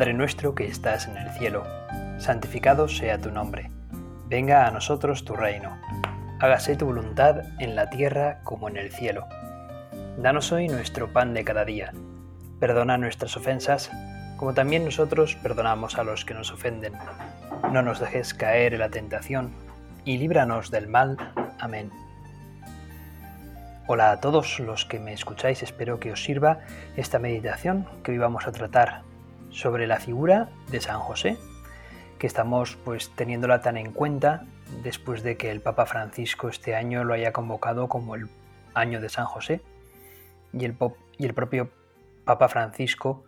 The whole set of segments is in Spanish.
Padre nuestro que estás en el cielo, santificado sea tu nombre. Venga a nosotros tu reino. Hágase tu voluntad en la tierra como en el cielo. Danos hoy nuestro pan de cada día. Perdona nuestras ofensas, como también nosotros perdonamos a los que nos ofenden. No nos dejes caer en la tentación, y líbranos del mal. Amén. Hola a todos los que me escucháis, espero que os sirva esta meditación que hoy vamos a tratar sobre la figura de San José, que estamos pues teniéndola tan en cuenta después de que el Papa Francisco este año lo haya convocado como el año de San José y el, y el propio Papa Francisco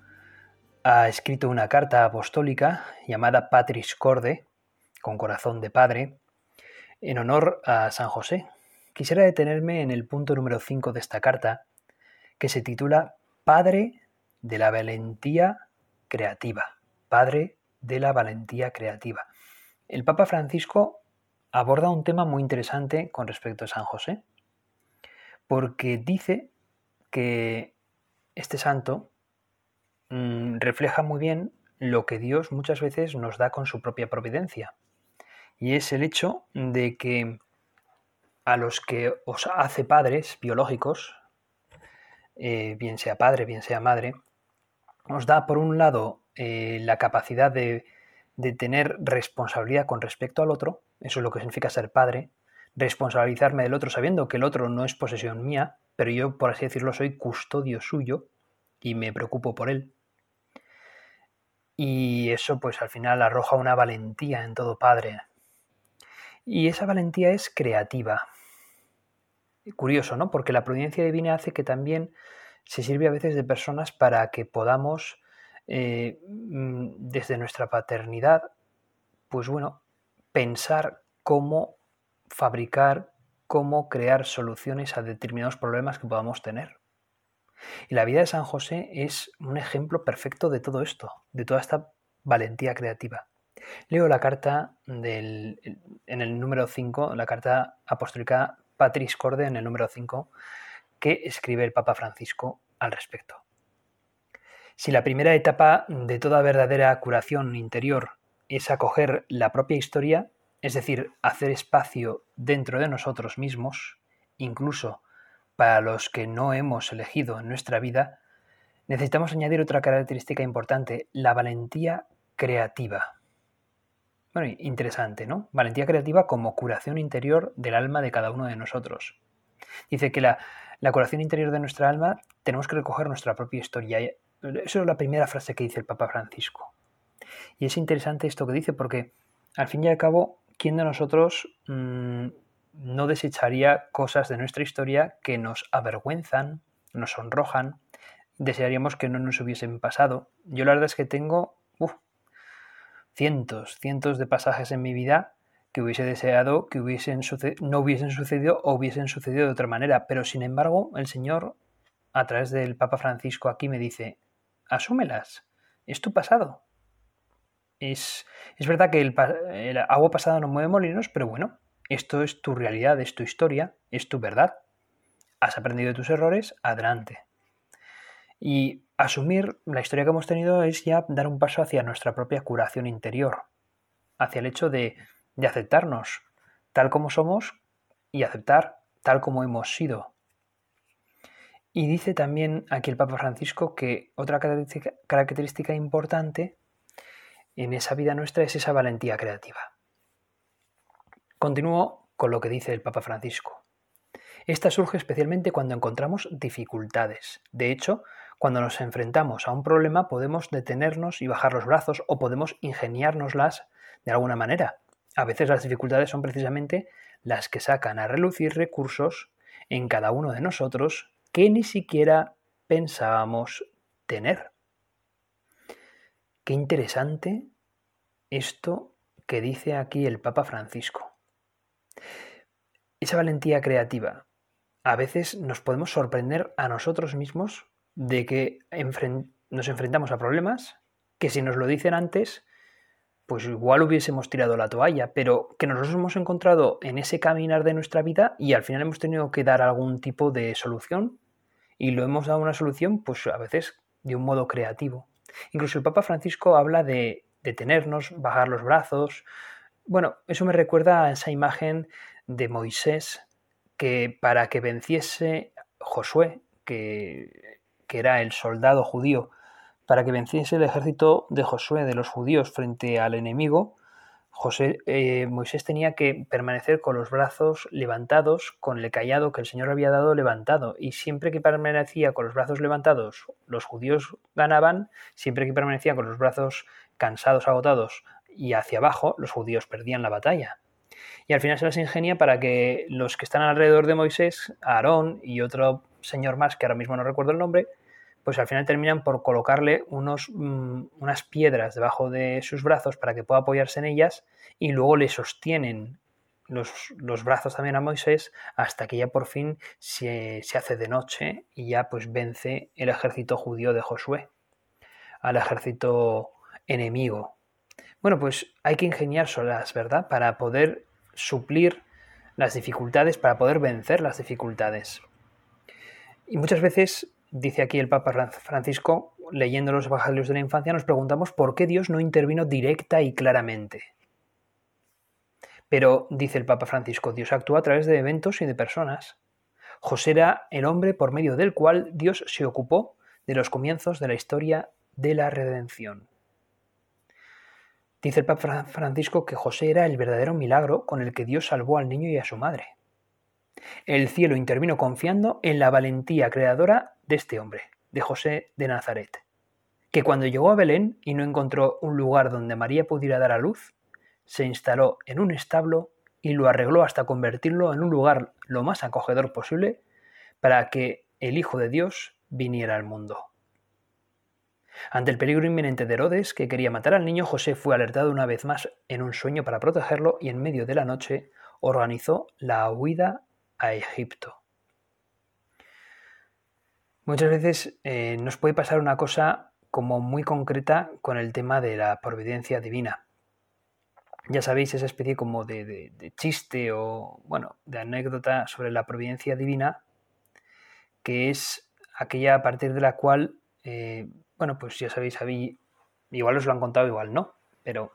ha escrito una carta apostólica llamada Patris Corde, con corazón de padre, en honor a San José. Quisiera detenerme en el punto número 5 de esta carta, que se titula Padre de la valentía creativa, padre de la valentía creativa. El Papa Francisco aborda un tema muy interesante con respecto a San José, porque dice que este santo mm, refleja muy bien lo que Dios muchas veces nos da con su propia providencia, y es el hecho de que a los que os hace padres biológicos, eh, bien sea padre, bien sea madre, nos da, por un lado, eh, la capacidad de, tener responsabilidad con respecto al otro, eso es lo que significa ser padre, responsabilizarme del otro sabiendo que el otro no es posesión mía, pero yo, por así decirlo, soy custodio suyo y me preocupo por él. Y eso pues al final arroja una valentía en todo padre. Y esa valentía es creativa. Curioso, ¿no? Porque la providencia divina hace que también se sirve a veces de personas para que podamos, eh, mm, desde nuestra paternidad, pues bueno, pensar cómo fabricar, cómo crear soluciones a determinados problemas que podamos tener. Y la vida de San José es un ejemplo perfecto de todo esto, de toda esta valentía creativa. Leo la carta del, en el número 5, la carta apostólica Patris Corde en el número 5, que escribe el Papa Francisco al respecto. Si la primera etapa de toda verdadera curación interior es acoger la propia historia, es decir, hacer espacio dentro de nosotros mismos, incluso para los que no hemos elegido en nuestra vida, necesitamos añadir otra característica importante, la valentía creativa. Bueno, interesante, ¿no? Valentía creativa como curación interior del alma de cada uno de nosotros. Dice que la, curación interior de nuestra alma tenemos que recoger nuestra propia historia. Eso es la primera frase que dice el Papa Francisco. Y es interesante esto que dice porque, al fin y al cabo, ¿quién de nosotros mm, no desecharía cosas de nuestra historia que nos avergüenzan, nos sonrojan, desearíamos que no nos hubiesen pasado? Yo la verdad es que tengo cientos, cientos de pasajes en mi vida que hubiese deseado que hubiesen no hubiesen sucedido o hubiesen sucedido de otra manera. Pero sin embargo, el Señor, a través del Papa Francisco aquí, me dice, asúmelas, es tu pasado. Es, es verdad que el, el agua pasada no mueve molinos, pero bueno, esto es tu realidad, es tu historia, es tu verdad. Has aprendido de tus errores, adelante. Y asumir la historia que hemos tenido es ya dar un paso hacia nuestra propia curación interior, hacia el hecho de de aceptarnos tal como somos y aceptar tal como hemos sido. Y dice también aquí el Papa Francisco que otra característica, importante en esa vida nuestra es esa valentía creativa. Continúo con lo que dice el Papa Francisco. Esta surge especialmente cuando encontramos dificultades. De hecho, cuando nos enfrentamos a un problema podemos detenernos y bajar los brazos o podemos ingeniárnoslas de alguna manera. A veces las dificultades son precisamente las que sacan a relucir recursos en cada uno de nosotros que ni siquiera pensábamos tener. Qué interesante esto que dice aquí el Papa Francisco. Esa valentía creativa. A veces nos podemos sorprender a nosotros mismos de que nos enfrentamos a problemas que si nos lo dicen antes pues igual hubiésemos tirado la toalla, pero que nosotros hemos encontrado en ese caminar de nuestra vida y al final hemos tenido que dar algún tipo de solución y lo hemos dado una solución pues a veces de un modo creativo. Incluso el Papa Francisco habla de detenernos, bajar los brazos. Bueno, eso me recuerda a esa imagen de Moisés que para que venciese Josué, que, que era el soldado judío, para que venciese el ejército de Josué, de los judíos, frente al enemigo, José, eh, Moisés tenía que permanecer con los brazos levantados, con el callado que el Señor había dado levantado, y siempre que permanecía con los brazos levantados, los judíos ganaban, siempre que permanecía con los brazos cansados, agotados y hacia abajo, los judíos perdían la batalla. Y al final se las ingenia para que los que están alrededor de Moisés, Aarón y otro señor más, que ahora mismo no recuerdo el nombre, pues al final terminan por colocarle unos, mm, unas piedras debajo de sus brazos para que pueda apoyarse en ellas y luego le sostienen los, brazos también a Moisés hasta que ya por fin se, se, hace de noche y ya pues vence el ejército judío de Josué al ejército enemigo. Bueno, pues hay que ingeniárselas, ¿verdad? Para poder suplir las dificultades, para poder vencer las dificultades. Y muchas veces dice aquí el Papa Francisco, leyendo los Evangelios de la infancia, nos preguntamos por qué Dios no intervino directa y claramente. Pero, dice el Papa Francisco, Dios actúa a través de eventos y de personas. José era el hombre por medio del cual Dios se ocupó de los comienzos de la historia de la redención. Dice el Papa Francisco que José era el verdadero milagro con el que Dios salvó al niño y a su madre. El cielo intervino confiando en la valentía creadora de este hombre, de José de Nazaret, que cuando llegó a Belén y no encontró un lugar donde María pudiera dar a luz, se instaló en un establo y lo arregló hasta convertirlo en un lugar lo más acogedor posible para que el Hijo de Dios viniera al mundo. Ante el peligro inminente de Herodes, que quería matar al niño, José fue alertado una vez más en un sueño para protegerlo y en medio de la noche organizó la huida a Egipto. Muchas veces eh, nos puede pasar una cosa como muy concreta con el tema de la providencia divina. Ya sabéis, esa especie como de, chiste o, bueno, de anécdota sobre la providencia divina, que es aquella a partir de la cual, eh, bueno, pues ya sabéis, igual os lo han contado, igual no, pero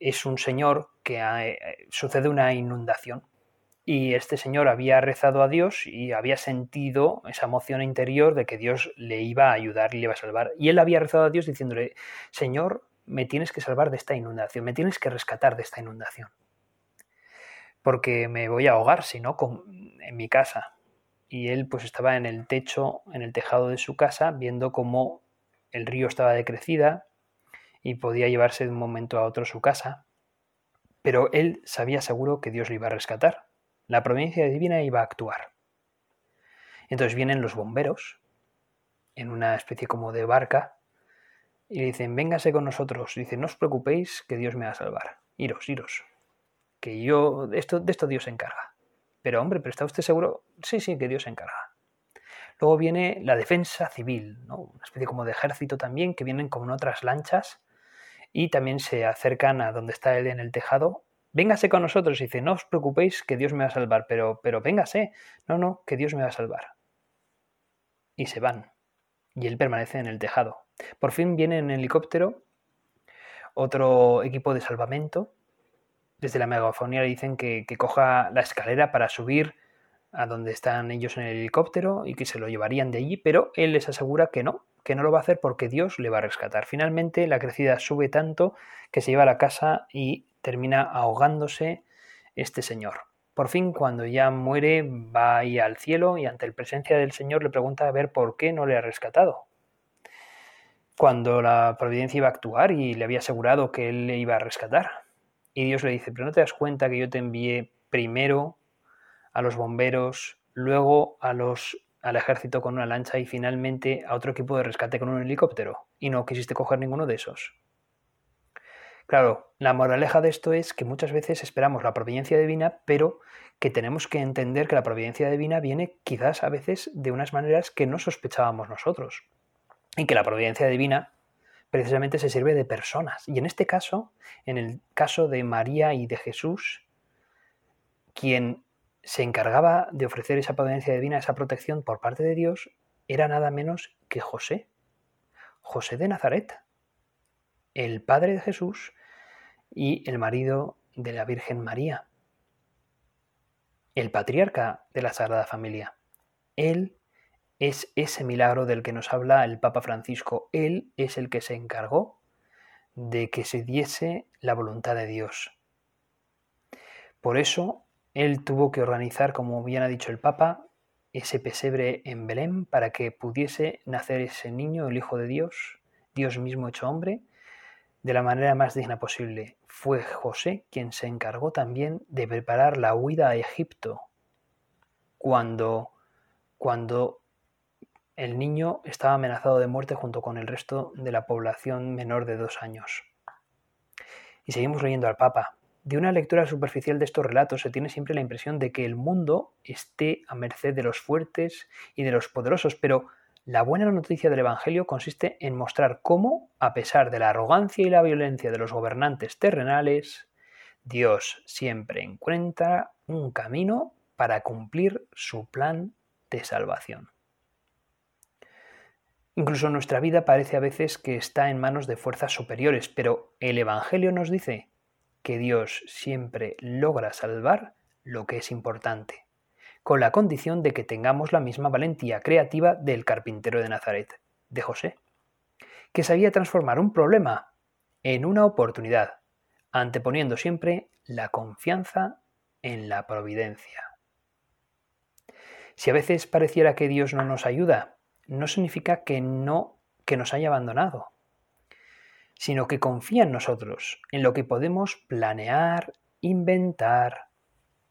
es un señor que eh, sucede una inundación y este señor había rezado a Dios y había sentido esa emoción interior de que Dios le iba a ayudar y le iba a salvar. Y él había rezado a Dios diciéndole, Señor, me tienes que salvar de esta inundación, me tienes que rescatar de esta inundación. Porque me voy a ahogar, si no, en mi casa. Y él pues estaba en el techo, en el tejado de su casa, viendo cómo el río estaba decrecida y podía llevarse de un momento a otro su casa. Pero él sabía seguro que Dios le iba a rescatar la providencia divina iba a actuar. Entonces vienen los bomberos en una especie como de barca y dicen, véngase con nosotros. Dicen, no os preocupéis que Dios me va a salvar. Iros, iros. Que yo, de esto, de esto Dios se encarga. Pero hombre, ¿pero está usted seguro? Sí, sí, que Dios se encarga. Luego viene la defensa civil, ¿no? una especie como de ejército también, que vienen con otras lanchas y también se acercan a donde está él en el tejado véngase con nosotros. Y dice, no os preocupéis que Dios me va a salvar, pero, pero véngase. No, no, que Dios me va a salvar. Y se van. Y él permanece en el tejado. Por fin viene en helicóptero otro equipo de salvamento. Desde la megafonía le dicen que, que coja la escalera para subir a donde están ellos en el helicóptero y que se lo llevarían de allí, pero él les asegura que no, que no lo va a hacer porque Dios le va a rescatar. Finalmente la crecida sube tanto que se lleva a la casa y termina ahogándose este señor. Por fin, cuando ya muere, va ahí al cielo y ante la presencia del Señor le pregunta a ver por qué no le ha rescatado. Cuando la providencia iba a actuar y le había asegurado que él le iba a rescatar. Y Dios le dice, pero no te das cuenta que yo te envié primero a los bomberos, luego a los, al ejército con una lancha y finalmente a otro equipo de rescate con un helicóptero. Y no quisiste coger ninguno de esos. Claro, la moraleja de esto es que muchas veces esperamos la providencia divina, pero que tenemos que entender que la providencia divina viene quizás a veces de unas maneras que no sospechábamos nosotros. Y que la providencia divina precisamente se sirve de personas. Y en este caso, en el caso de María y de Jesús, quien se encargaba de ofrecer esa providencia divina, esa protección por parte de Dios, era nada menos que José. José de Nazaret, el padre de Jesús y el marido de la Virgen María, el patriarca de la Sagrada Familia. Él es ese milagro del que nos habla el Papa Francisco. Él es el que se encargó de que se diese la voluntad de Dios. Por eso, él tuvo que organizar, como bien ha dicho el Papa, ese pesebre en Belén para que pudiese nacer ese niño, el Hijo de Dios, Dios mismo hecho hombre, de la manera más digna posible. Fue José quien se encargó también de preparar la huida a Egipto, cuando, cuando el niño estaba amenazado de muerte junto con el resto de la población menor de dos años. Y seguimos leyendo al Papa. De una lectura superficial de estos relatos se tiene siempre la impresión de que el mundo esté a merced de los fuertes y de los poderosos, pero la buena noticia del Evangelio consiste en mostrar cómo, a pesar de la arrogancia y la violencia de los gobernantes terrenales, Dios siempre encuentra un camino para cumplir su plan de salvación. Incluso nuestra vida parece a veces que está en manos de fuerzas superiores, pero el Evangelio nos dice que Dios siempre logra salvar lo que es importante con la condición de que tengamos la misma valentía creativa del carpintero de Nazaret, de José, que sabía transformar un problema en una oportunidad, anteponiendo siempre la confianza en la providencia. Si a veces pareciera que Dios no nos ayuda, no significa que no que nos haya abandonado, sino que confía en nosotros, en lo que podemos planear, inventar,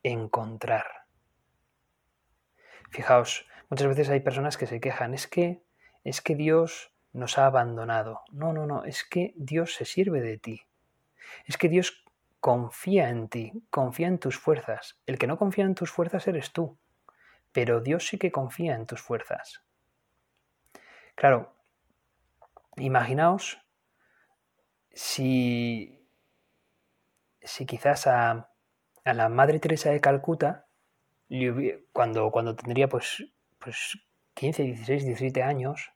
encontrar. Fijaos, muchas veces hay personas que se quejan, es que es que Dios nos ha abandonado. No, no, no, es que Dios se sirve de ti. Es que Dios confía en ti, confía en tus fuerzas. El que no confía en tus fuerzas eres tú, pero Dios sí que confía en tus fuerzas. Claro, imaginaos si, si quizás a, a la Madre Teresa de Calcuta cuando, cuando tendría pues, pues 15, 16, 17 años,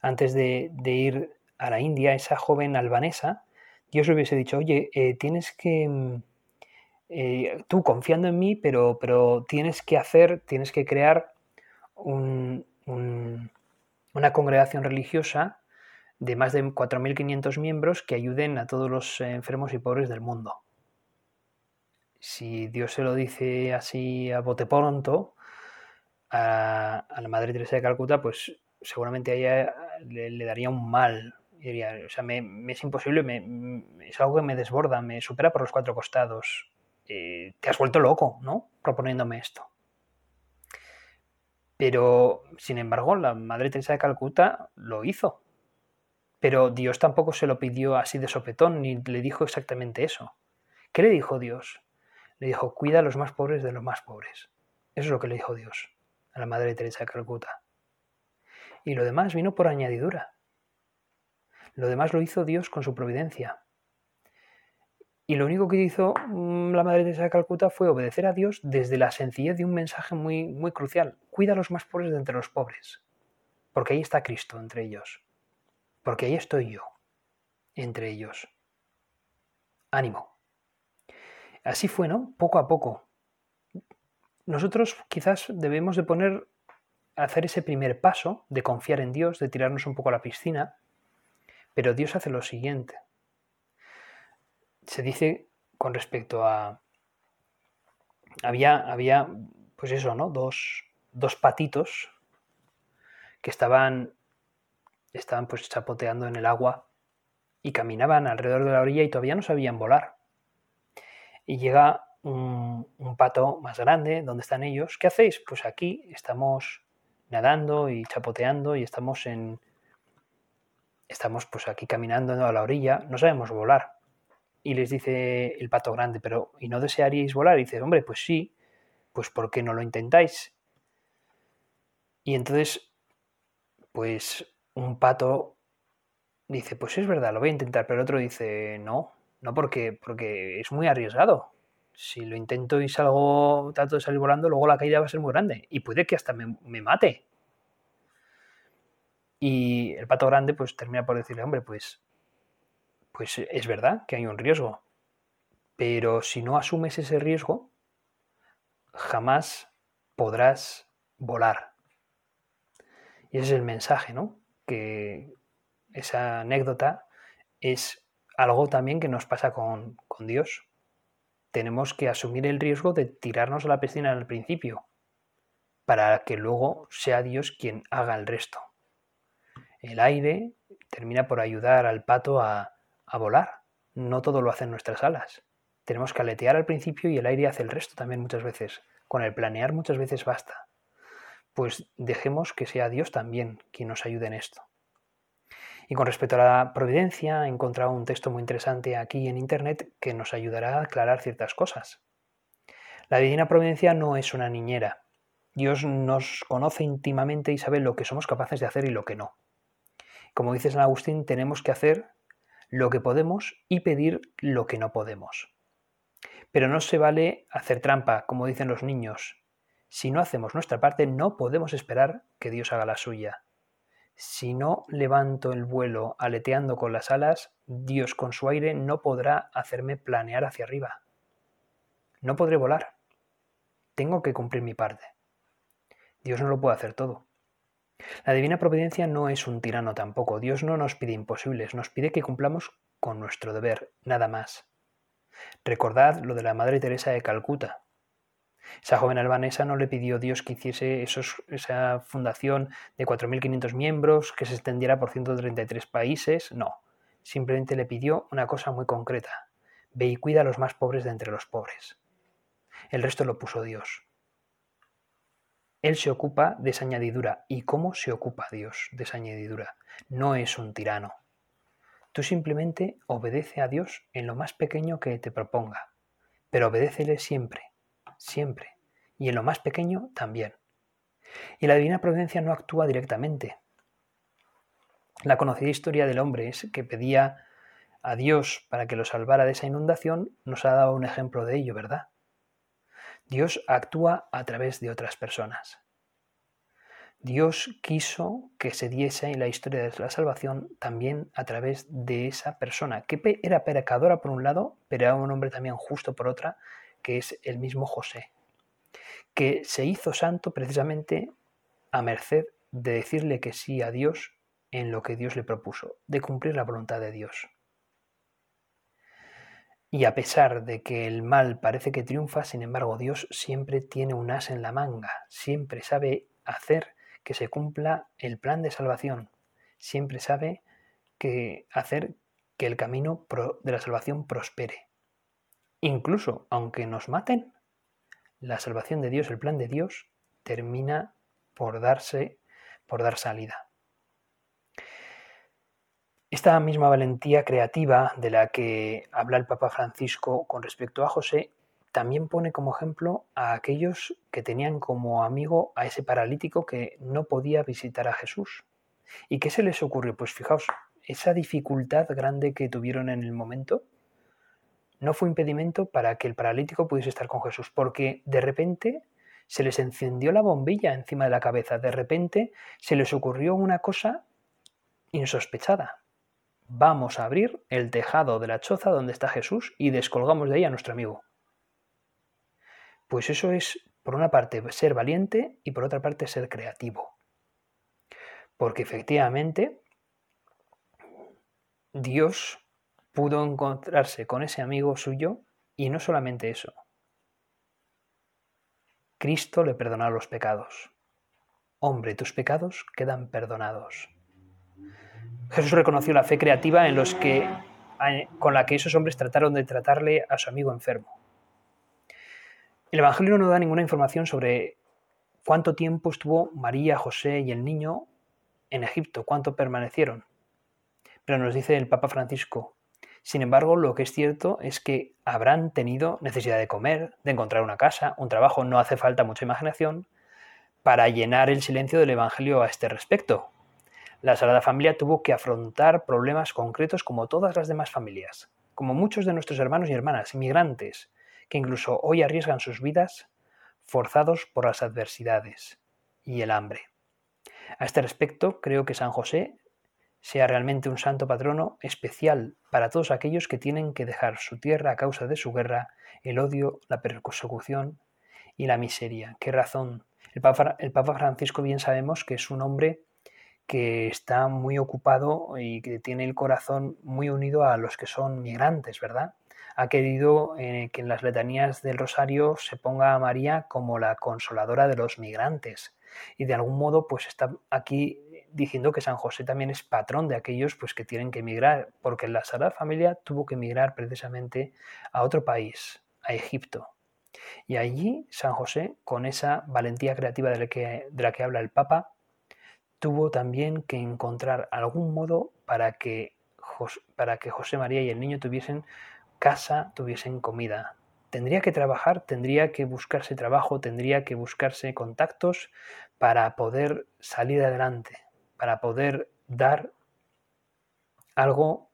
antes de, ir a la India, esa joven albanesa, Dios le hubiese dicho, oye, eh, tienes que, mm, eh, tú confiando en mí, pero, pero tienes que hacer, tienes que crear una congregación religiosa de más de 4.500 miembros que ayuden a todos los enfermos y pobres del mundo si Dios se lo dice así a bote pronto a, la Madre Teresa de Calcuta, pues seguramente a ella le, daría un mal. O sea, me, es imposible, me, es algo que me desborda, me supera por los cuatro costados. Eh, te has vuelto loco, ¿no? Proponiéndome esto. Pero, sin embargo, la Madre Teresa de Calcuta lo hizo. Pero Dios tampoco se lo pidió así de sopetón, ni le dijo exactamente eso. ¿Qué le dijo Dios? Le dijo, cuida a los más pobres de los más pobres. Eso es lo que le dijo Dios a la Madre Teresa de Calcuta. Y lo demás vino por añadidura. Lo demás lo hizo Dios con su providencia. Y lo único que hizo mm, la Madre Teresa de Calcuta fue obedecer a Dios desde la sencillez de un mensaje muy, muy crucial. Cuida a los más pobres de entre los pobres. Porque ahí está Cristo entre ellos. Porque ahí estoy yo entre ellos. Ánimo. Así fue, ¿no? Poco a poco. Nosotros quizás debemos de poner, hacer ese primer paso de confiar en Dios, de tirarnos un poco a la piscina, pero Dios hace lo siguiente. Se dice con respecto a... Había, había pues eso, ¿no? Dos, dos patitos que estaban, estaban pues chapoteando en el agua y caminaban alrededor de la orilla y todavía no sabían volar y llega un, pato más grande, donde están ellos? ¿Qué hacéis? Pues aquí estamos nadando y chapoteando y estamos en... Estamos pues aquí caminando a la orilla, no sabemos volar. Y les dice el pato grande, pero ¿y no desearíais volar? Y hombre, pues sí, pues ¿por qué no lo intentáis? Y entonces, pues un pato dice, pues es verdad, lo voy a intentar, pero el otro dice, no, no porque, porque es muy arriesgado. Si lo intento y salgo, trato de salir volando, luego la caída va a ser muy grande y puede que hasta me, mate. Y el pato grande pues termina por decirle, hombre, pues, pues es verdad que hay un riesgo, pero si no asumes ese riesgo, jamás podrás volar. Y ese es el mensaje, ¿no? Que esa anécdota es algo también que nos pasa con, con Dios. Tenemos que asumir el riesgo de tirarnos a la piscina al principio, para que luego sea Dios quien haga el resto. El aire termina por ayudar al pato a, a volar. No todo lo hacen nuestras alas. Tenemos que aletear al principio y el aire hace el resto también muchas veces. Con el planear muchas veces basta. Pues dejemos que sea Dios también quien nos ayude en esto. Y con respecto a la providencia, he encontrado un texto muy interesante aquí en Internet que nos ayudará a aclarar ciertas cosas. La divina providencia no es una niñera. Dios nos conoce íntimamente y sabe lo que somos capaces de hacer y lo que no. Como dice San Agustín, tenemos que hacer lo que podemos y pedir lo que no podemos. Pero no se vale hacer trampa, como dicen los niños. Si no hacemos nuestra parte, no podemos esperar que Dios haga la suya. Si no levanto el vuelo aleteando con las alas, Dios con su aire no podrá hacerme planear hacia arriba. No podré volar. Tengo que cumplir mi parte. Dios no lo puede hacer todo. La divina providencia no es un tirano tampoco. Dios no nos pide imposibles, nos pide que cumplamos con nuestro deber, nada más. Recordad lo de la Madre Teresa de Calcuta. Esa joven albanesa no le pidió a Dios que hiciese esa fundación de 4.500 miembros, que se extendiera por 133 países, no. Simplemente le pidió una cosa muy concreta. Ve y cuida a los más pobres de entre los pobres. El resto lo puso Dios. Él se ocupa de esa añadidura. ¿Y cómo se ocupa Dios de esa añadidura? No es un tirano. Tú simplemente obedece a Dios en lo más pequeño que te proponga, pero obedécele siempre, siempre, y en lo más pequeño también. Y la divina providencia no actúa directamente. La conocida historia del hombre que pedía a Dios para que lo salvara de esa inundación, nos ha dado un ejemplo de ello, ¿verdad? Dios actúa a través de otras personas. Dios quiso que se diese la historia de la salvación también a través de esa persona, que era pecadora por un lado, pero era un hombre también justo por otra, que es el mismo José, que se hizo santo precisamente a merced de decirle que sí a Dios en lo que Dios le propuso, de cumplir la voluntad de Dios. Y a pesar de que el mal parece que triunfa, sin embargo Dios siempre tiene un as en la manga, siempre sabe hacer que se cumpla el plan de salvación. Siempre sabe que hacer que el camino de la salvación prospere. Incluso aunque nos maten, la salvación de Dios, el plan de Dios, termina por darse, por dar salida. Esta misma valentía creativa de la que habla el Papa Francisco con respecto a José también pone como ejemplo a aquellos que tenían como amigo a ese paralítico que no podía visitar a Jesús. ¿Y qué se les ocurrió? Pues fijaos, esa dificultad grande que tuvieron en el momento no fue impedimento para que el paralítico pudiese estar con Jesús, porque de repente se les encendió la bombilla encima de la cabeza, de repente se les ocurrió una cosa insospechada. Vamos a abrir el tejado de la choza donde está Jesús y descolgamos de ahí a nuestro amigo. Pues eso es, por una parte, ser valiente y por otra parte, ser creativo. Porque efectivamente, Dios pudo encontrarse con ese amigo suyo y no solamente eso. Cristo le perdonó los pecados. Hombre, tus pecados quedan perdonados. Jesús reconoció la fe creativa con la que esos hombres trataron de tratarle a su amigo enfermo. El Evangelio no da ninguna información sobre cuánto tiempo estuvo María, José y el niño en Egipto, cuánto permanecieron. Pero nos dice el Papa Francisco, sin embargo, lo que es cierto es que habrán tenido necesidad de comer, de encontrar una casa, un trabajo, no hace falta mucha imaginación para llenar el silencio del Evangelio a este respecto. La Sagrada Familia tuvo que afrontar problemas concretos como todas las demás familias, como muchos de nuestros hermanos y hermanas, inmigrantes, que incluso hoy arriesgan sus vidas forzados por las adversidades y el hambre. A este respecto, creo que San José sea realmente un santo patrono especial para todos aquellos que tienen que dejar su tierra a causa de su guerra, el odio, la persecución y la miseria. ¿Qué razón? El Papa, Francisco bien sabemos que es un hombre que está muy ocupado y que tiene el corazón muy unido a los que son migrantes, ¿verdad? Ha querido eh, que en las letanías del Rosario se ponga a María como la consoladora de los migrantes. Y de algún modo, pues está aquí diciendo que San José también es patrón de aquellos pues, que tienen que emigrar, porque la Sagrada Familia tuvo que emigrar precisamente a otro país, a Egipto. Y allí San José, con esa valentía creativa de la que, de la que habla el Papa, tuvo también que encontrar algún modo para que, para que José María y el niño tuviesen casa, tuviesen comida. Tendría que trabajar, tendría que buscarse trabajo, tendría que buscarse contactos para poder salir adelante para poder dar algo,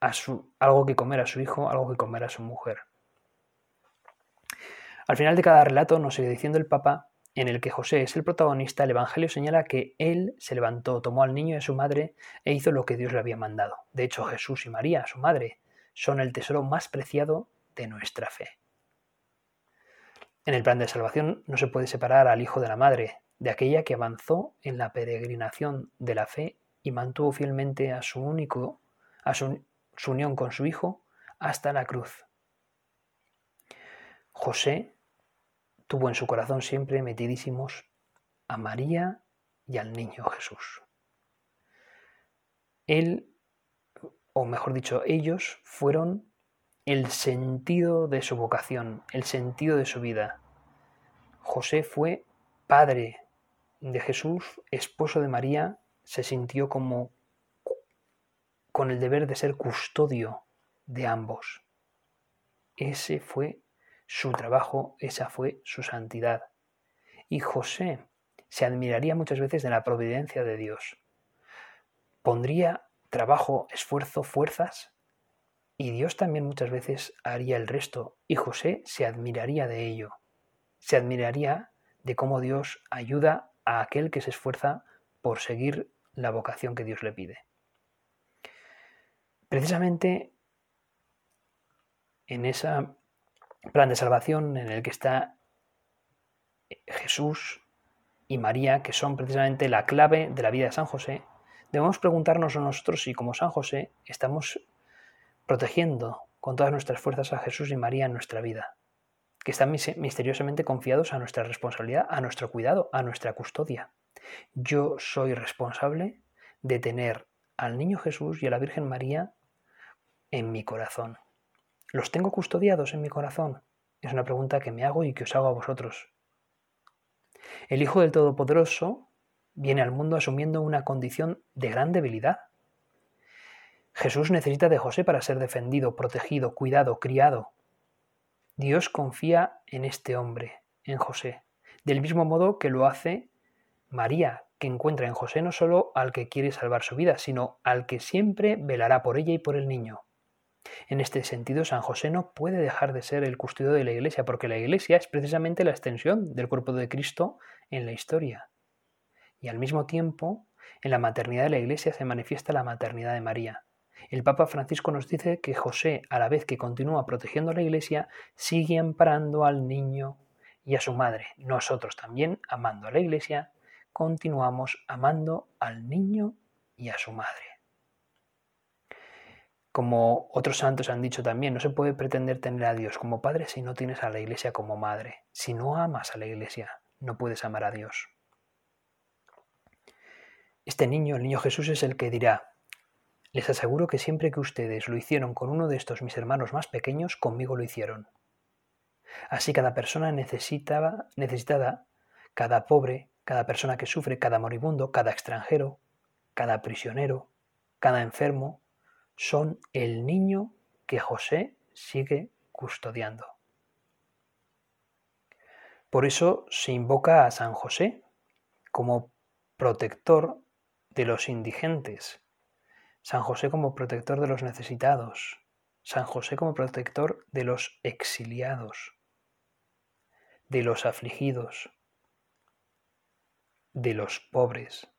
a su, algo que comer a su hijo, algo que comer a su mujer. Al final de cada relato nos sigue diciendo el Papa, en el que José es el protagonista, el Evangelio señala que él se levantó, tomó al niño a su madre e hizo lo que Dios le había mandado. De hecho, Jesús y María, su madre, son el tesoro más preciado de nuestra fe. En el plan de salvación no se puede separar al hijo de la madre, de aquella que avanzó en la peregrinación de la fe y mantuvo fielmente a su único, a su, unión con su Hijo hasta la cruz. José tuvo en su corazón siempre metidísimos a María y al niño Jesús. Él, o mejor dicho, ellos fueron el sentido de su vocación, el sentido de su vida. José fue padre de Jesús, esposo de María, se sintió como con el deber de ser custodio de ambos. Ese fue su trabajo, esa fue su santidad. Y José se admiraría muchas veces de la providencia de Dios. Pondría trabajo, esfuerzo, fuerzas, y Dios también muchas veces haría el resto, y José se admiraría de ello. Se admiraría de cómo Dios ayuda a aquel que se esfuerza por seguir la vocación que Dios le pide. Precisamente en ese plan de salvación en el que está Jesús y María, que son precisamente la clave de la vida de San José, debemos preguntarnos a nosotros si como San José estamos protegiendo con todas nuestras fuerzas a Jesús y María en nuestra vida que están misteriosamente confiados a nuestra responsabilidad, a nuestro cuidado, a nuestra custodia. Yo soy responsable de tener al niño Jesús y a la Virgen María en mi corazón. ¿Los tengo custodiados en mi corazón? Es una pregunta que me hago y que os hago a vosotros. El Hijo del Todopoderoso viene al mundo asumiendo una condición de gran debilidad. Jesús necesita de José para ser defendido, protegido, cuidado, criado, Dios confía en este hombre, en José, del mismo modo que lo hace María, que encuentra en José no solo al que quiere salvar su vida, sino al que siempre velará por ella y por el niño. En este sentido, San José no puede dejar de ser el custodio de la Iglesia, porque la Iglesia es precisamente la extensión del cuerpo de Cristo en la historia. Y al mismo tiempo, en la maternidad de la Iglesia se manifiesta la maternidad de María. El Papa Francisco nos dice que José, a la vez que continúa protegiendo a la Iglesia, sigue amparando al niño y a su madre. Nosotros también, amando a la Iglesia, continuamos amando al niño y a su madre. Como otros santos han dicho también, no se puede pretender tener a Dios como padre si no tienes a la Iglesia como madre. Si no amas a la Iglesia, no puedes amar a Dios. Este niño, el niño Jesús, es el que dirá, les aseguro que siempre que ustedes lo hicieron con uno de estos mis hermanos más pequeños, conmigo lo hicieron. Así cada persona necesitada, cada pobre, cada persona que sufre, cada moribundo, cada extranjero, cada prisionero, cada enfermo, son el niño que José sigue custodiando. Por eso se invoca a San José como protector de los indigentes, San José como protector de los necesitados, San José como protector de los exiliados, de los afligidos, de los pobres,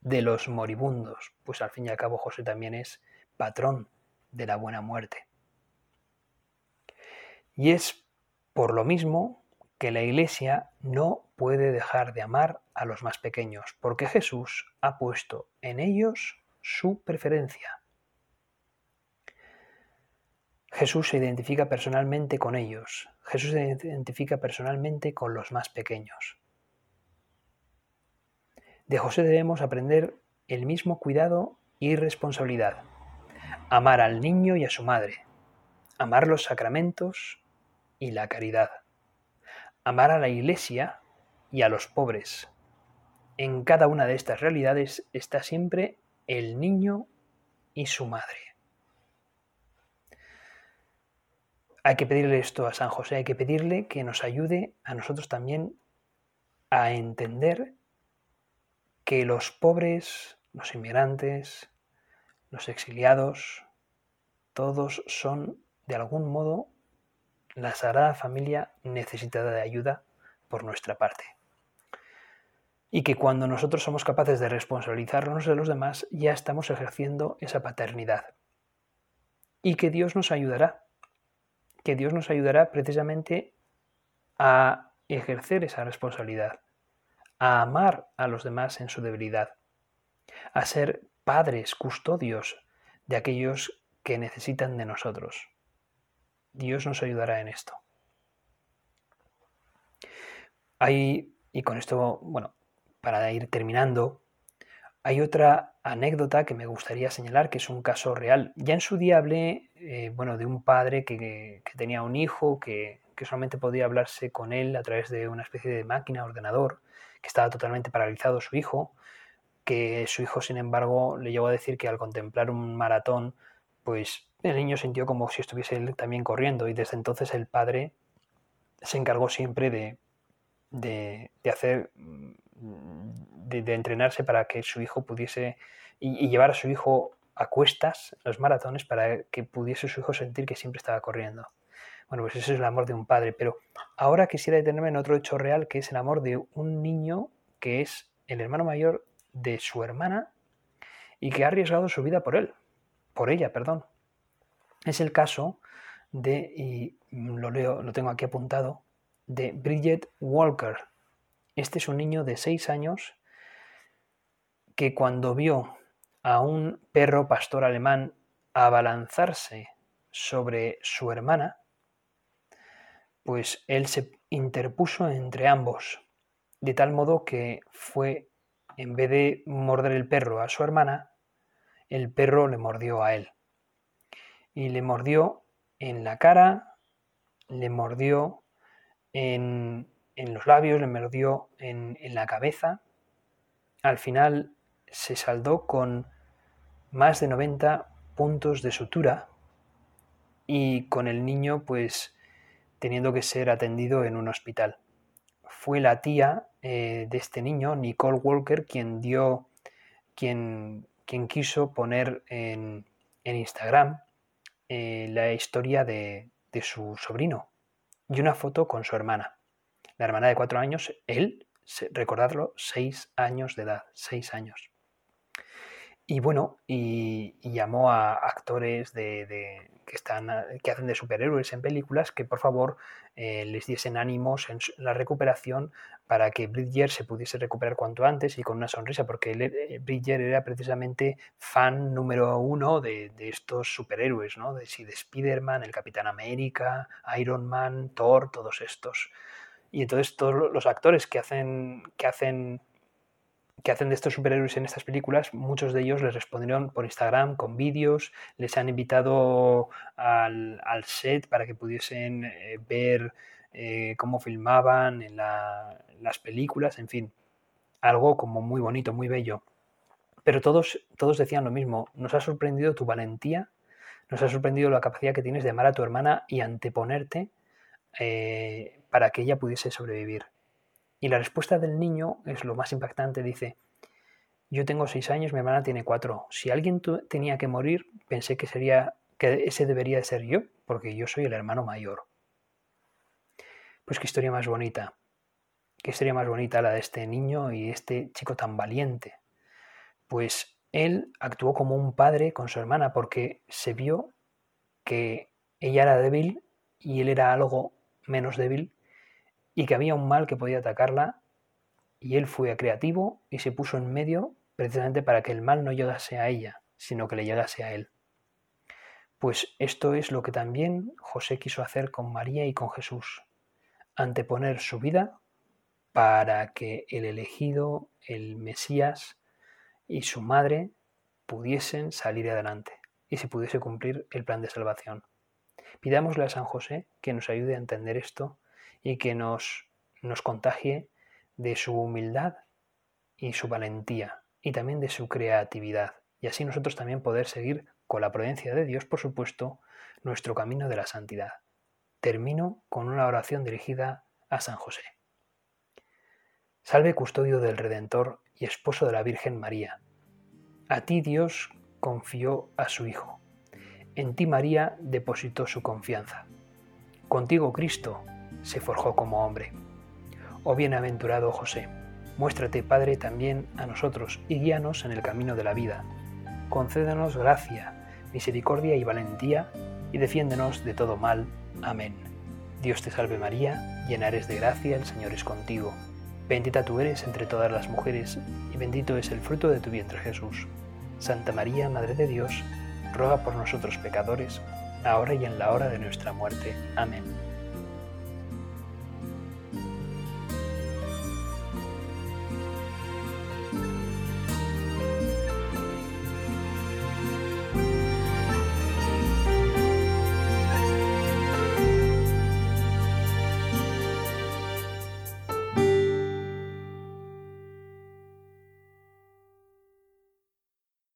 de los moribundos, pues al fin y al cabo José también es patrón de la buena muerte. Y es por lo mismo que la Iglesia no puede dejar de amar a los más pequeños, porque Jesús ha puesto en ellos su preferencia. Jesús se identifica personalmente con ellos, Jesús se identifica personalmente con los más pequeños. De José debemos aprender el mismo cuidado y responsabilidad. Amar al niño y a su madre. Amar los sacramentos y la caridad. Amar a la iglesia y a los pobres. En cada una de estas realidades está siempre el niño y su madre. Hay que pedirle esto a San José, hay que pedirle que nos ayude a nosotros también a entender que los pobres, los inmigrantes, los exiliados, todos son de algún modo la Sagrada Familia necesitada de ayuda por nuestra parte. Y que cuando nosotros somos capaces de responsabilizarnos de los demás, ya estamos ejerciendo esa paternidad. Y que Dios nos ayudará, que Dios nos ayudará precisamente a ejercer esa responsabilidad a amar a los demás en su debilidad, a ser padres, custodios de aquellos que necesitan de nosotros. Dios nos ayudará en esto. Hay, y con esto, bueno, para ir terminando, hay otra anécdota que me gustaría señalar, que es un caso real. Ya en su día hablé, eh, bueno, de un padre que, tenía un hijo que, que, solamente podía hablarse con él a través de una especie de máquina, ordenador, que estaba totalmente paralizado su hijo, que su hijo, sin embargo, le llegó a decir que al contemplar un maratón, pues el niño sintió como si estuviese él también corriendo y desde entonces el padre se encargó siempre de, de, hacer, de, entrenarse para que su hijo pudiese, y, llevar a su hijo a cuestas los maratones para que pudiese su hijo sentir que siempre estaba corriendo. Bueno, pues ese es el amor de un padre, pero ahora quisiera detenerme en otro hecho real, que es el amor de un niño que es el hermano mayor de su hermana y que ha arriesgado su vida por él, por ella, perdón. Es el caso de, y lo leo, lo tengo aquí apuntado, de Bridget Walker. Este es un niño de 6 años que cuando vio a un perro pastor alemán abalanzarse sobre su hermana, pues él se interpuso entre ambos, de tal modo que fue, en vez de morder el perro a su hermana, el perro le mordió a él. Y le mordió en la cara, le mordió en, los labios, le mordió en, en la cabeza. Al final se saldó con más de 90 puntos de sutura y con el niño pues teniendo que ser atendido en un hospital. Fue la tía eh, de este niño, Nicole Walker, quien dio, quien, quien quiso poner en, Instagram eh, la historia de, de su sobrino y una foto con su hermana. La hermana de cuatro años, él, recordadlo, seis años de edad, seis años. Y bueno, y, llamó a actores de, que, están, que hacen de superhéroes en películas que por favor eh, les diesen ánimos en la recuperación para que Bridger se pudiese recuperar cuanto antes y con una sonrisa, porque eh, Bridger era precisamente fan número uno de, estos superhéroes, ¿no? de, de Spider-Man, el Capitán América, Iron Man, Thor, todos estos. Y entonces todos los actores que hacen, que hacen que hacen de estos superhéroes en estas películas, muchos de ellos les respondieron por Instagram con vídeos, les han invitado al, set para que pudiesen eh, ver eh, cómo filmaban en las películas, en fin, algo como muy bonito, muy bello. Pero todos, todos decían lo mismo, nos ha sorprendido tu valentía, nos ha sorprendido la capacidad que tienes de amar a tu hermana y anteponerte eh, para que ella pudiese sobrevivir. Y la respuesta del niño es lo más impactante. Dice, yo tengo seis años, mi hermana tiene cuatro. Si alguien tenía que morir, pensé que sería que ese debería de ser yo, porque yo soy el hermano mayor. Pues qué historia más bonita. qué historia más bonita la de este niño y este chico tan valiente. Pues él actuó como un padre con su hermana porque se vio que ella era débil y él era algo menos débil y que había un mal que podía atacarla y él fue creativo y se puso en medio precisamente para que el mal no llegase a ella, sino que le llegase a él. Pues esto es lo que también José quiso hacer con María y con Jesús, anteponer su vida para que el elegido, el Mesías y su madre pudiesen salir adelante y se pudiese cumplir el plan de salvación. Pidámosle a San José que nos ayude a entender esto y que nos, nos contagie de su humildad y su valentía y también de su creatividad y así nosotros también poder seguir con la prudencia de Dios, por supuesto, nuestro camino de la santidad. Termino con una oración dirigida a San José. Salve custodio del Redentor y esposo de la Virgen María. A ti Dios confió a su Hijo. En ti María depositó su confianza. Contigo Cristo se forjó como hombre. Oh bienaventurado José, muéstrate Padre también a nosotros y guíanos en el camino de la vida. Concédenos gracia misericordia y valentía, y defiéndenos de todo mal. Amén. Dios te salve María, llena eres de gracia, el Señor es contigo. Bendita tú eres entre todas las mujeres, y bendito es el fruto de tu vientre Jesús. Santa María, Madre de Dios, ruega por nosotros pecadores, ahora y en la hora de nuestra muerte. Amén.